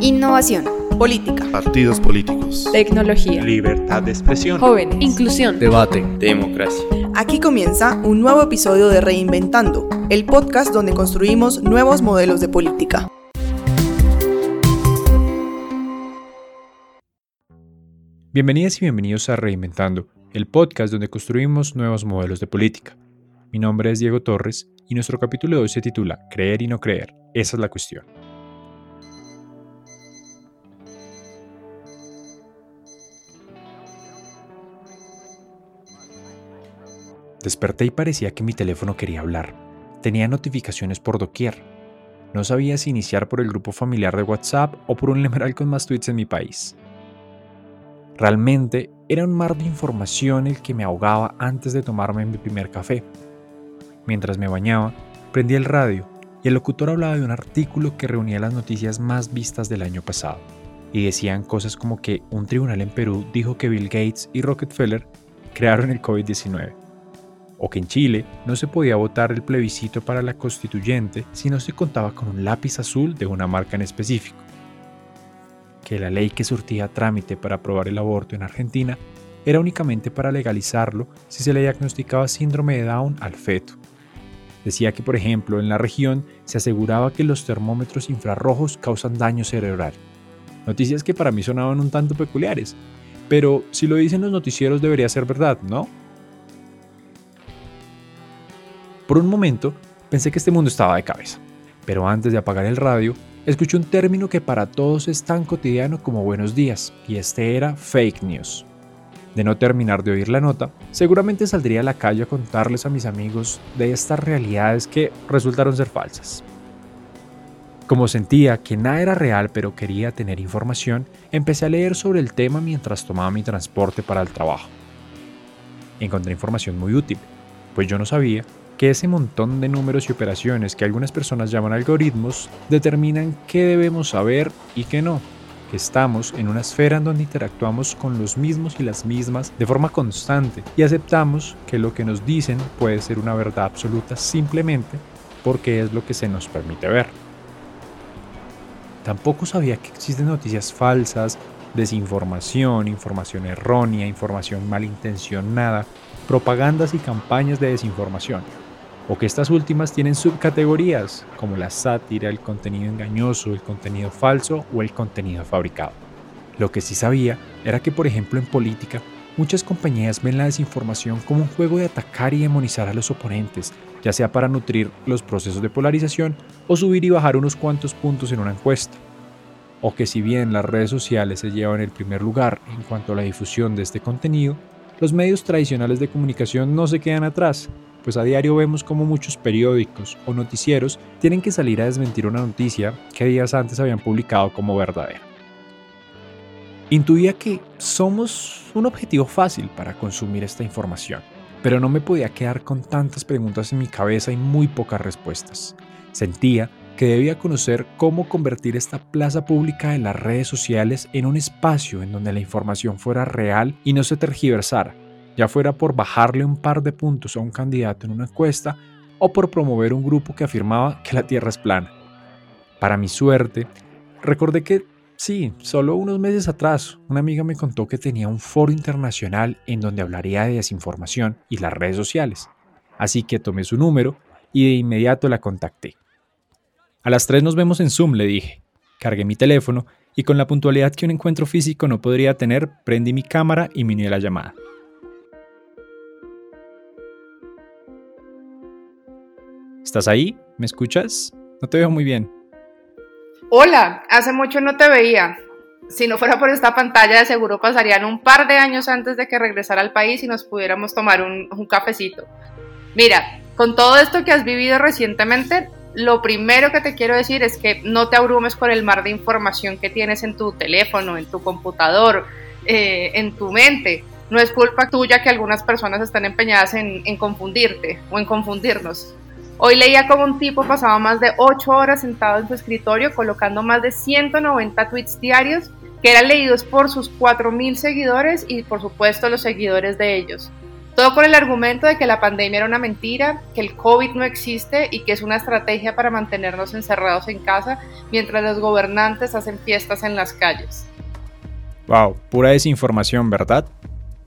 Innovación. Política. Partidos políticos. Tecnología. Libertad de expresión. Jóvenes. Inclusión. Debate. Democracia. Aquí comienza un nuevo episodio de Reinventando, el podcast donde construimos nuevos modelos de política. Bienvenidas y bienvenidos a Reinventando, el podcast donde construimos nuevos modelos de política. Mi nombre es Diego Torres y nuestro capítulo de hoy se titula Creer y no creer. Esa es la cuestión. Desperté y parecía que mi teléfono quería hablar. Tenía notificaciones por doquier. No sabía si iniciar por el grupo familiar de WhatsApp o por un numeral con más tweets en mi país. Realmente era un mar de información el que me ahogaba antes de tomarme mi primer café. Mientras me bañaba, prendí el radio y el locutor hablaba de un artículo que reunía las noticias más vistas del año pasado. Y decían cosas como que un tribunal en Perú dijo que Bill Gates y Rockefeller crearon el COVID-19 o que en Chile no se podía votar el plebiscito para la constituyente si no se contaba con un lápiz azul de una marca en específico, que la ley que surtía trámite para aprobar el aborto en Argentina era únicamente para legalizarlo si se le diagnosticaba síndrome de Down al feto. Decía que, por ejemplo, en la región se aseguraba que los termómetros infrarrojos causan daño cerebral. Noticias que para mí sonaban un tanto peculiares, pero si lo dicen los noticieros debería ser verdad, ¿no? Por un momento pensé que este mundo estaba de cabeza, pero antes de apagar el radio, escuché un término que para todos es tan cotidiano como buenos días, y este era fake news. De no terminar de oír la nota, seguramente saldría a la calle a contarles a mis amigos de estas realidades que resultaron ser falsas. Como sentía que nada era real pero quería tener información, empecé a leer sobre el tema mientras tomaba mi transporte para el trabajo. Encontré información muy útil, pues yo no sabía que ese montón de números y operaciones que algunas personas llaman algoritmos determinan qué debemos saber y qué no, que estamos en una esfera en donde interactuamos con los mismos y las mismas de forma constante y aceptamos que lo que nos dicen puede ser una verdad absoluta simplemente porque es lo que se nos permite ver. Tampoco sabía que existen noticias falsas, desinformación, información errónea, información malintencionada, propagandas y campañas de desinformación o que estas últimas tienen subcategorías como la sátira, el contenido engañoso, el contenido falso o el contenido fabricado. Lo que sí sabía era que, por ejemplo, en política, muchas compañías ven la desinformación como un juego de atacar y demonizar a los oponentes, ya sea para nutrir los procesos de polarización o subir y bajar unos cuantos puntos en una encuesta. O que si bien las redes sociales se llevan el primer lugar en cuanto a la difusión de este contenido, los medios tradicionales de comunicación no se quedan atrás pues a diario vemos como muchos periódicos o noticieros tienen que salir a desmentir una noticia que días antes habían publicado como verdadera. Intuía que somos un objetivo fácil para consumir esta información, pero no me podía quedar con tantas preguntas en mi cabeza y muy pocas respuestas. Sentía que debía conocer cómo convertir esta plaza pública de las redes sociales en un espacio en donde la información fuera real y no se tergiversara, ya fuera por bajarle un par de puntos a un candidato en una encuesta o por promover un grupo que afirmaba que la Tierra es plana. Para mi suerte, recordé que sí, solo unos meses atrás, una amiga me contó que tenía un foro internacional en donde hablaría de desinformación y las redes sociales. Así que tomé su número y de inmediato la contacté. A las 3 nos vemos en Zoom, le dije. Cargué mi teléfono y con la puntualidad que un encuentro físico no podría tener, prendí mi cámara y miné la llamada. ¿Estás ahí? ¿Me escuchas? No te veo muy bien. Hola, hace mucho no te veía. Si no fuera por esta pantalla, de seguro pasarían un par de años antes de que regresara al país y nos pudiéramos tomar un, cafecito. Mira, con todo esto que has vivido recientemente, lo primero que te quiero decir es que no te abrumes por el mar de información que tienes en tu teléfono, en tu computador, eh, en tu mente. No es culpa tuya que algunas personas están empeñadas en confundirte o en confundirnos. Hoy leía como un tipo pasaba más de 8 horas sentado en su escritorio colocando más de 190 tweets diarios que eran leídos por sus 4.000 seguidores y por supuesto los seguidores de ellos. Todo con el argumento de que la pandemia era una mentira, que el COVID no existe y que es una estrategia para mantenernos encerrados en casa mientras los gobernantes hacen fiestas en las calles. Wow, pura desinformación, ¿verdad?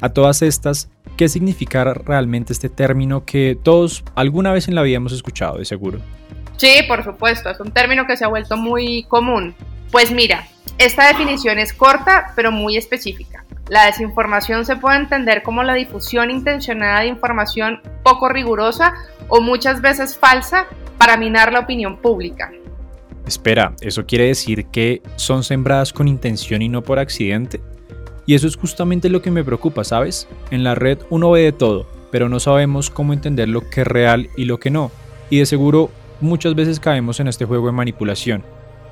A todas estas, ¿qué significa realmente este término que todos alguna vez en la vida hemos escuchado, de seguro? Sí, por supuesto, es un término que se ha vuelto muy común. Pues mira, esta definición es corta pero muy específica. La desinformación se puede entender como la difusión intencionada de información poco rigurosa o muchas veces falsa para minar la opinión pública. Espera, ¿eso quiere decir que son sembradas con intención y no por accidente? Y eso es justamente lo que me preocupa, ¿sabes? En la red uno ve de todo, pero no sabemos cómo entender lo que es real y lo que no. Y de seguro muchas veces caemos en este juego de manipulación.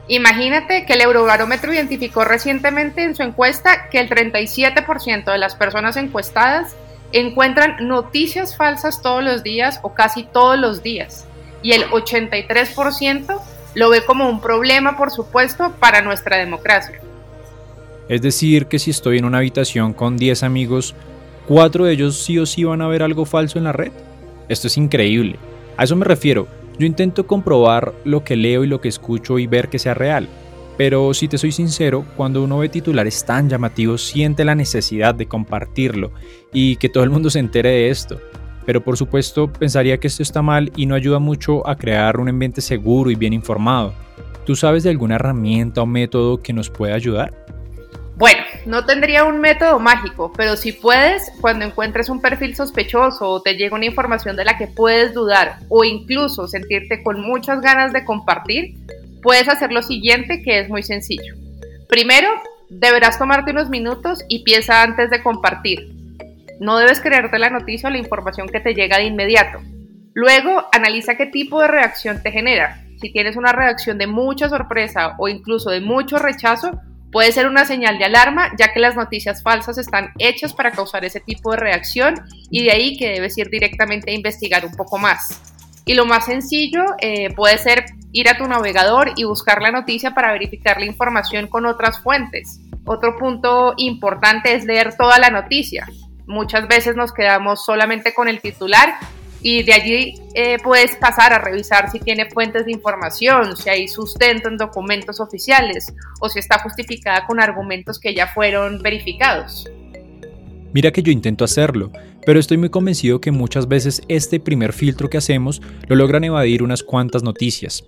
Imagínate que el Eurobarómetro identificó recientemente en su encuesta que el 37% de las personas encuestadas encuentran noticias falsas todos los días o casi todos los días y el 83% lo ve como un problema, por supuesto, para nuestra democracia. Es decir, que si estoy en una habitación con 10 amigos, ¿cuatro de ellos sí o sí van a ver algo falso en la red? Esto es increíble. A eso me refiero. Yo intento comprobar lo que leo y lo que escucho y ver que sea real. Pero si te soy sincero, cuando uno ve titulares tan llamativos siente la necesidad de compartirlo y que todo el mundo se entere de esto. Pero por supuesto pensaría que esto está mal y no ayuda mucho a crear un ambiente seguro y bien informado. ¿Tú sabes de alguna herramienta o método que nos pueda ayudar? Bueno, no tendría un método mágico, pero si puedes, cuando encuentres un perfil sospechoso o te llega una información de la que puedes dudar o incluso sentirte con muchas ganas de compartir, puedes hacer lo siguiente que es muy sencillo. Primero, deberás tomarte unos minutos y piensa antes de compartir. No debes creerte la noticia o la información que te llega de inmediato. Luego, analiza qué tipo de reacción te genera. Si tienes una reacción de mucha sorpresa o incluso de mucho rechazo, Puede ser una señal de alarma, ya que las noticias falsas están hechas para causar ese tipo de reacción y de ahí que debes ir directamente a investigar un poco más. Y lo más sencillo eh, puede ser ir a tu navegador y buscar la noticia para verificar la información con otras fuentes. Otro punto importante es leer toda la noticia. Muchas veces nos quedamos solamente con el titular y de allí eh, puedes pasar a revisar si tiene fuentes de información, si hay sustento en documentos oficiales o si está justificada con argumentos que ya fueron verificados. Mira que yo intento hacerlo, pero estoy muy convencido que muchas veces este primer filtro que hacemos lo logran evadir unas cuantas noticias.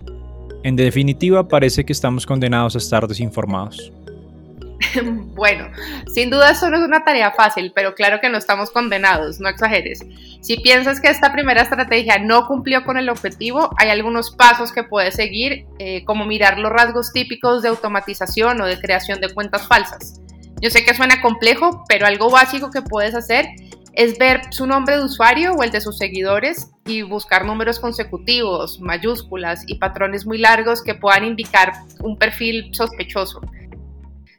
En definitiva, parece que estamos condenados a estar desinformados. bueno, sin duda esto no es una tarea fácil, pero claro que no estamos condenados, no exageres. Si piensas que esta primera estrategia no cumplió con el objetivo, hay algunos pasos que puedes seguir, eh, como mirar los rasgos típicos de automatización o de creación de cuentas falsas. Yo sé que suena complejo, pero algo básico que puedes hacer es ver su nombre de usuario o el de sus seguidores y buscar números consecutivos, mayúsculas y patrones muy largos que puedan indicar un perfil sospechoso.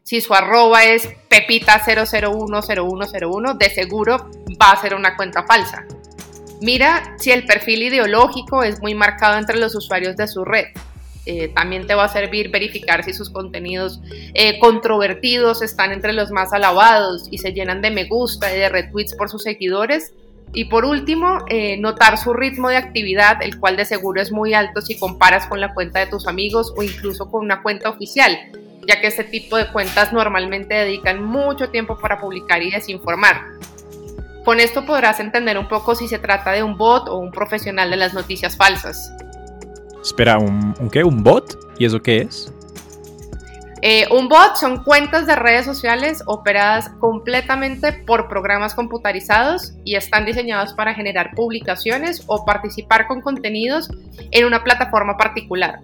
Si su arroba es pepita0010101, de seguro va a ser una cuenta falsa. Mira si el perfil ideológico es muy marcado entre los usuarios de su red. Eh, también te va a servir verificar si sus contenidos eh, controvertidos están entre los más alabados y se llenan de me gusta y de retweets por sus seguidores. Y por último, eh, notar su ritmo de actividad, el cual de seguro es muy alto si comparas con la cuenta de tus amigos o incluso con una cuenta oficial ya que este tipo de cuentas normalmente dedican mucho tiempo para publicar y desinformar. Con esto podrás entender un poco si se trata de un bot o un profesional de las noticias falsas. Espera, ¿un, qué? ¿Un bot? ¿Y eso qué es? Eh, un bot son cuentas de redes sociales operadas completamente por programas computarizados y están diseñados para generar publicaciones o participar con contenidos en una plataforma particular.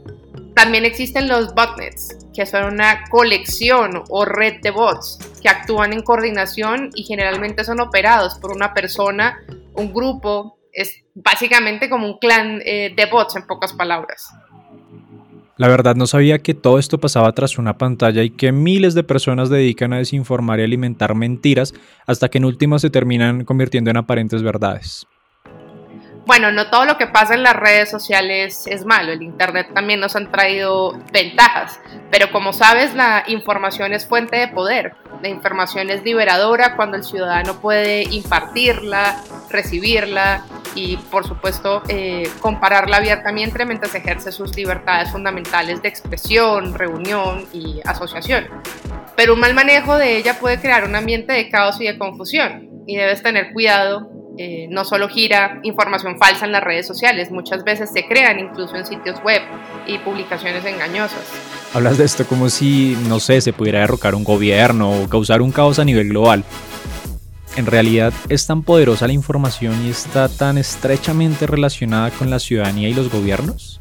También existen los botnets, que son una colección o red de bots que actúan en coordinación y generalmente son operados por una persona, un grupo, es básicamente como un clan eh, de bots en pocas palabras. La verdad no sabía que todo esto pasaba tras una pantalla y que miles de personas dedican a desinformar y alimentar mentiras hasta que en últimas se terminan convirtiendo en aparentes verdades. Bueno, no todo lo que pasa en las redes sociales es malo, el Internet también nos han traído ventajas, pero como sabes, la información es fuente de poder, la información es liberadora cuando el ciudadano puede impartirla, recibirla y por supuesto eh, compararla abiertamente mientras ejerce sus libertades fundamentales de expresión, reunión y asociación. Pero un mal manejo de ella puede crear un ambiente de caos y de confusión y debes tener cuidado eh, no solo gira información falsa en las redes sociales, muchas veces se crean incluso en sitios web y publicaciones engañosas. Hablas de esto como si, no sé, se pudiera derrocar un gobierno o causar un caos a nivel global. En realidad es tan poderosa la información y está tan estrechamente relacionada con la ciudadanía y los gobiernos.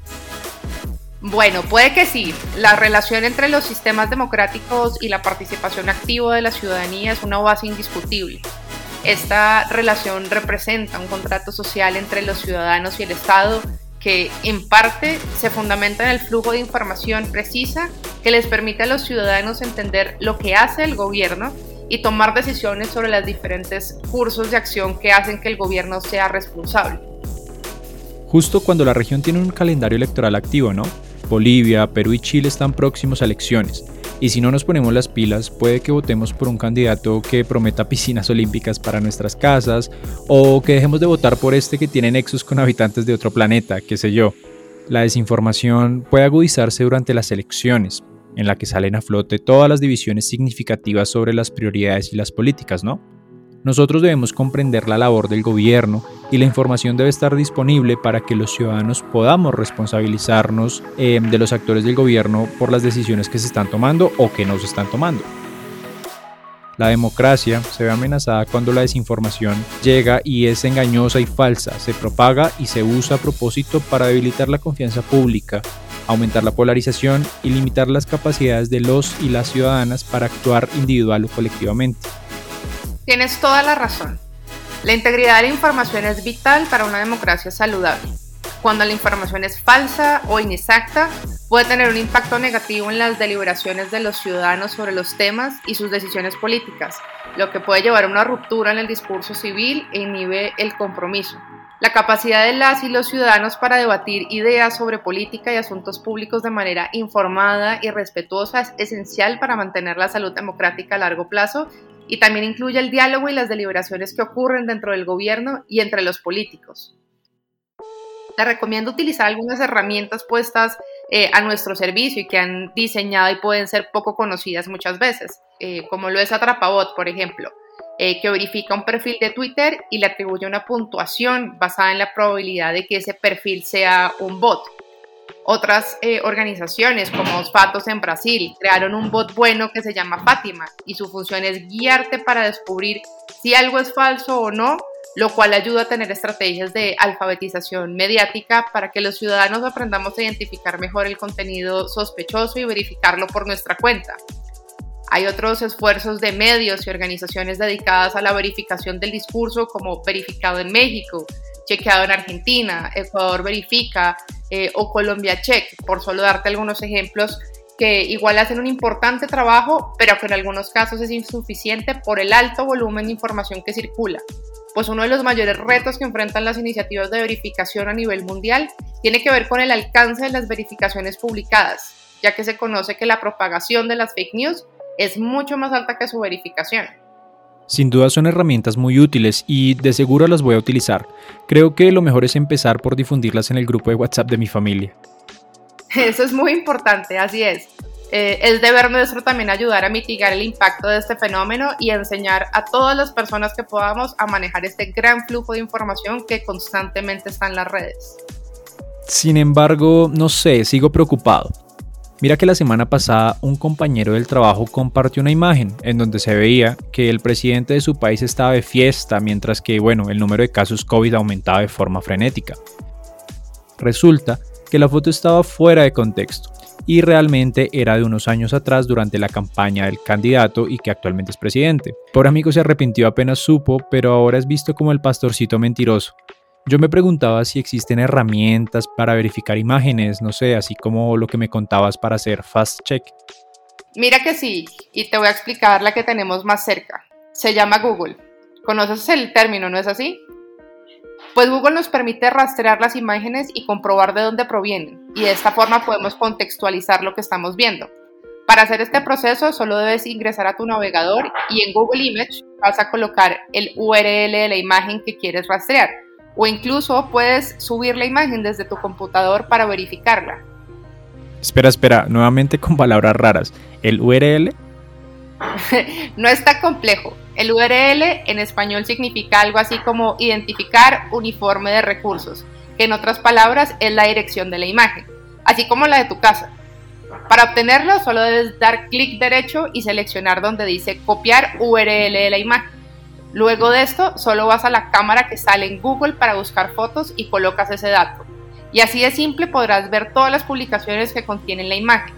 Bueno, puede que sí. La relación entre los sistemas democráticos y la participación activa de la ciudadanía es una base indiscutible. Esta relación representa un contrato social entre los ciudadanos y el Estado que en parte se fundamenta en el flujo de información precisa que les permite a los ciudadanos entender lo que hace el gobierno y tomar decisiones sobre los diferentes cursos de acción que hacen que el gobierno sea responsable. Justo cuando la región tiene un calendario electoral activo, ¿no? Bolivia, Perú y Chile están próximos a elecciones y si no nos ponemos las pilas, puede que votemos por un candidato que prometa piscinas olímpicas para nuestras casas o que dejemos de votar por este que tiene nexos con habitantes de otro planeta, qué sé yo. La desinformación puede agudizarse durante las elecciones, en la que salen a flote todas las divisiones significativas sobre las prioridades y las políticas, ¿no? Nosotros debemos comprender la labor del gobierno y la información debe estar disponible para que los ciudadanos podamos responsabilizarnos eh, de los actores del gobierno por las decisiones que se están tomando o que no se están tomando. La democracia se ve amenazada cuando la desinformación llega y es engañosa y falsa, se propaga y se usa a propósito para debilitar la confianza pública, aumentar la polarización y limitar las capacidades de los y las ciudadanas para actuar individual o colectivamente. Tienes toda la razón. La integridad de la información es vital para una democracia saludable. Cuando la información es falsa o inexacta, puede tener un impacto negativo en las deliberaciones de los ciudadanos sobre los temas y sus decisiones políticas, lo que puede llevar a una ruptura en el discurso civil e inhibe el compromiso. La capacidad de las y los ciudadanos para debatir ideas sobre política y asuntos públicos de manera informada y respetuosa es esencial para mantener la salud democrática a largo plazo y también incluye el diálogo y las deliberaciones que ocurren dentro del gobierno y entre los políticos. Te recomiendo utilizar algunas herramientas puestas eh, a nuestro servicio y que han diseñado y pueden ser poco conocidas muchas veces, eh, como lo es Atrapabot, por ejemplo, eh, que verifica un perfil de Twitter y le atribuye una puntuación basada en la probabilidad de que ese perfil sea un bot. Otras eh, organizaciones como Fatos en Brasil crearon un bot bueno que se llama Fátima y su función es guiarte para descubrir si algo es falso o no, lo cual ayuda a tener estrategias de alfabetización mediática para que los ciudadanos aprendamos a identificar mejor el contenido sospechoso y verificarlo por nuestra cuenta. Hay otros esfuerzos de medios y organizaciones dedicadas a la verificación del discurso como Verificado en México, chequeado en Argentina, Ecuador verifica eh, o Colombia check, por solo darte algunos ejemplos que igual hacen un importante trabajo, pero que en algunos casos es insuficiente por el alto volumen de información que circula. Pues uno de los mayores retos que enfrentan las iniciativas de verificación a nivel mundial tiene que ver con el alcance de las verificaciones publicadas, ya que se conoce que la propagación de las fake news es mucho más alta que su verificación. Sin duda son herramientas muy útiles y de seguro las voy a utilizar. Creo que lo mejor es empezar por difundirlas en el grupo de WhatsApp de mi familia. Eso es muy importante, así es. Eh, es deber nuestro también ayudar a mitigar el impacto de este fenómeno y enseñar a todas las personas que podamos a manejar este gran flujo de información que constantemente está en las redes. Sin embargo, no sé, sigo preocupado. Mira que la semana pasada un compañero del trabajo compartió una imagen en donde se veía que el presidente de su país estaba de fiesta mientras que, bueno, el número de casos COVID aumentaba de forma frenética. Resulta que la foto estaba fuera de contexto y realmente era de unos años atrás durante la campaña del candidato y que actualmente es presidente. Por amigo se arrepintió apenas supo, pero ahora es visto como el pastorcito mentiroso. Yo me preguntaba si existen herramientas para verificar imágenes, no sé, así como lo que me contabas para hacer fast check. Mira que sí, y te voy a explicar la que tenemos más cerca. Se llama Google. ¿Conoces el término, no es así? Pues Google nos permite rastrear las imágenes y comprobar de dónde provienen, y de esta forma podemos contextualizar lo que estamos viendo. Para hacer este proceso solo debes ingresar a tu navegador y en Google Image vas a colocar el URL de la imagen que quieres rastrear o incluso puedes subir la imagen desde tu computador para verificarla. Espera, espera, nuevamente con palabras raras. ¿El URL? no está complejo. El URL en español significa algo así como identificar uniforme de recursos, que en otras palabras es la dirección de la imagen, así como la de tu casa. Para obtenerlo solo debes dar clic derecho y seleccionar donde dice copiar URL de la imagen. Luego de esto, solo vas a la cámara que sale en Google para buscar fotos y colocas ese dato. Y así de simple podrás ver todas las publicaciones que contienen la imagen.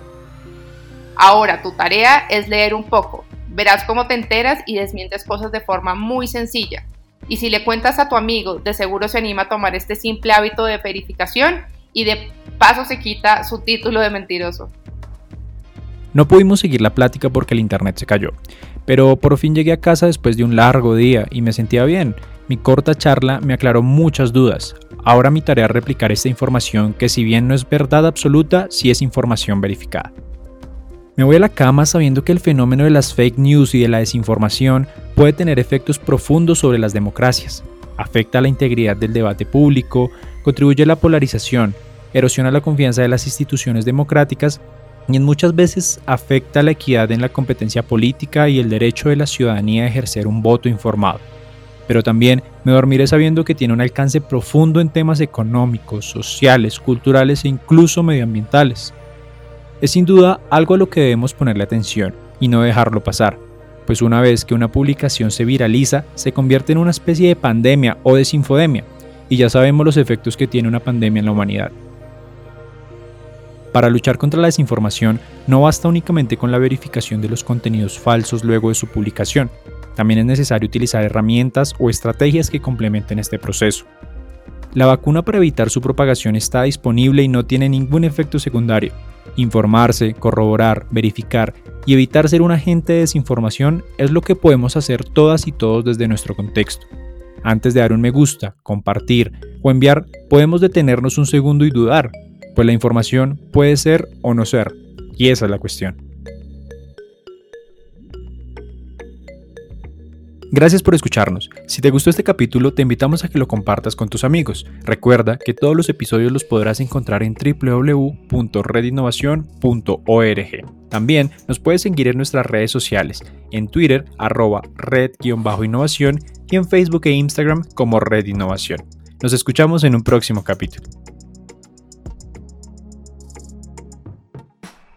Ahora, tu tarea es leer un poco. Verás cómo te enteras y desmientes cosas de forma muy sencilla. Y si le cuentas a tu amigo, de seguro se anima a tomar este simple hábito de verificación y de paso se quita su título de mentiroso. No pudimos seguir la plática porque el internet se cayó, pero por fin llegué a casa después de un largo día y me sentía bien. Mi corta charla me aclaró muchas dudas. Ahora mi tarea es replicar esta información que si bien no es verdad absoluta, sí es información verificada. Me voy a la cama sabiendo que el fenómeno de las fake news y de la desinformación puede tener efectos profundos sobre las democracias. Afecta la integridad del debate público, contribuye a la polarización, erosiona la confianza de las instituciones democráticas y en muchas veces afecta la equidad en la competencia política y el derecho de la ciudadanía a ejercer un voto informado. Pero también me dormiré sabiendo que tiene un alcance profundo en temas económicos, sociales, culturales e incluso medioambientales. Es sin duda algo a lo que debemos ponerle atención y no dejarlo pasar, pues una vez que una publicación se viraliza, se convierte en una especie de pandemia o desinfodemia, y ya sabemos los efectos que tiene una pandemia en la humanidad. Para luchar contra la desinformación no basta únicamente con la verificación de los contenidos falsos luego de su publicación, también es necesario utilizar herramientas o estrategias que complementen este proceso. La vacuna para evitar su propagación está disponible y no tiene ningún efecto secundario. Informarse, corroborar, verificar y evitar ser un agente de desinformación es lo que podemos hacer todas y todos desde nuestro contexto. Antes de dar un me gusta, compartir o enviar, podemos detenernos un segundo y dudar, pues la información puede ser o no ser, y esa es la cuestión. Gracias por escucharnos. Si te gustó este capítulo, te invitamos a que lo compartas con tus amigos. Recuerda que todos los episodios los podrás encontrar en www.redinnovación.org. También nos puedes seguir en nuestras redes sociales, en Twitter arroba red-innovación y en Facebook e Instagram como Red Innovación. Nos escuchamos en un próximo capítulo.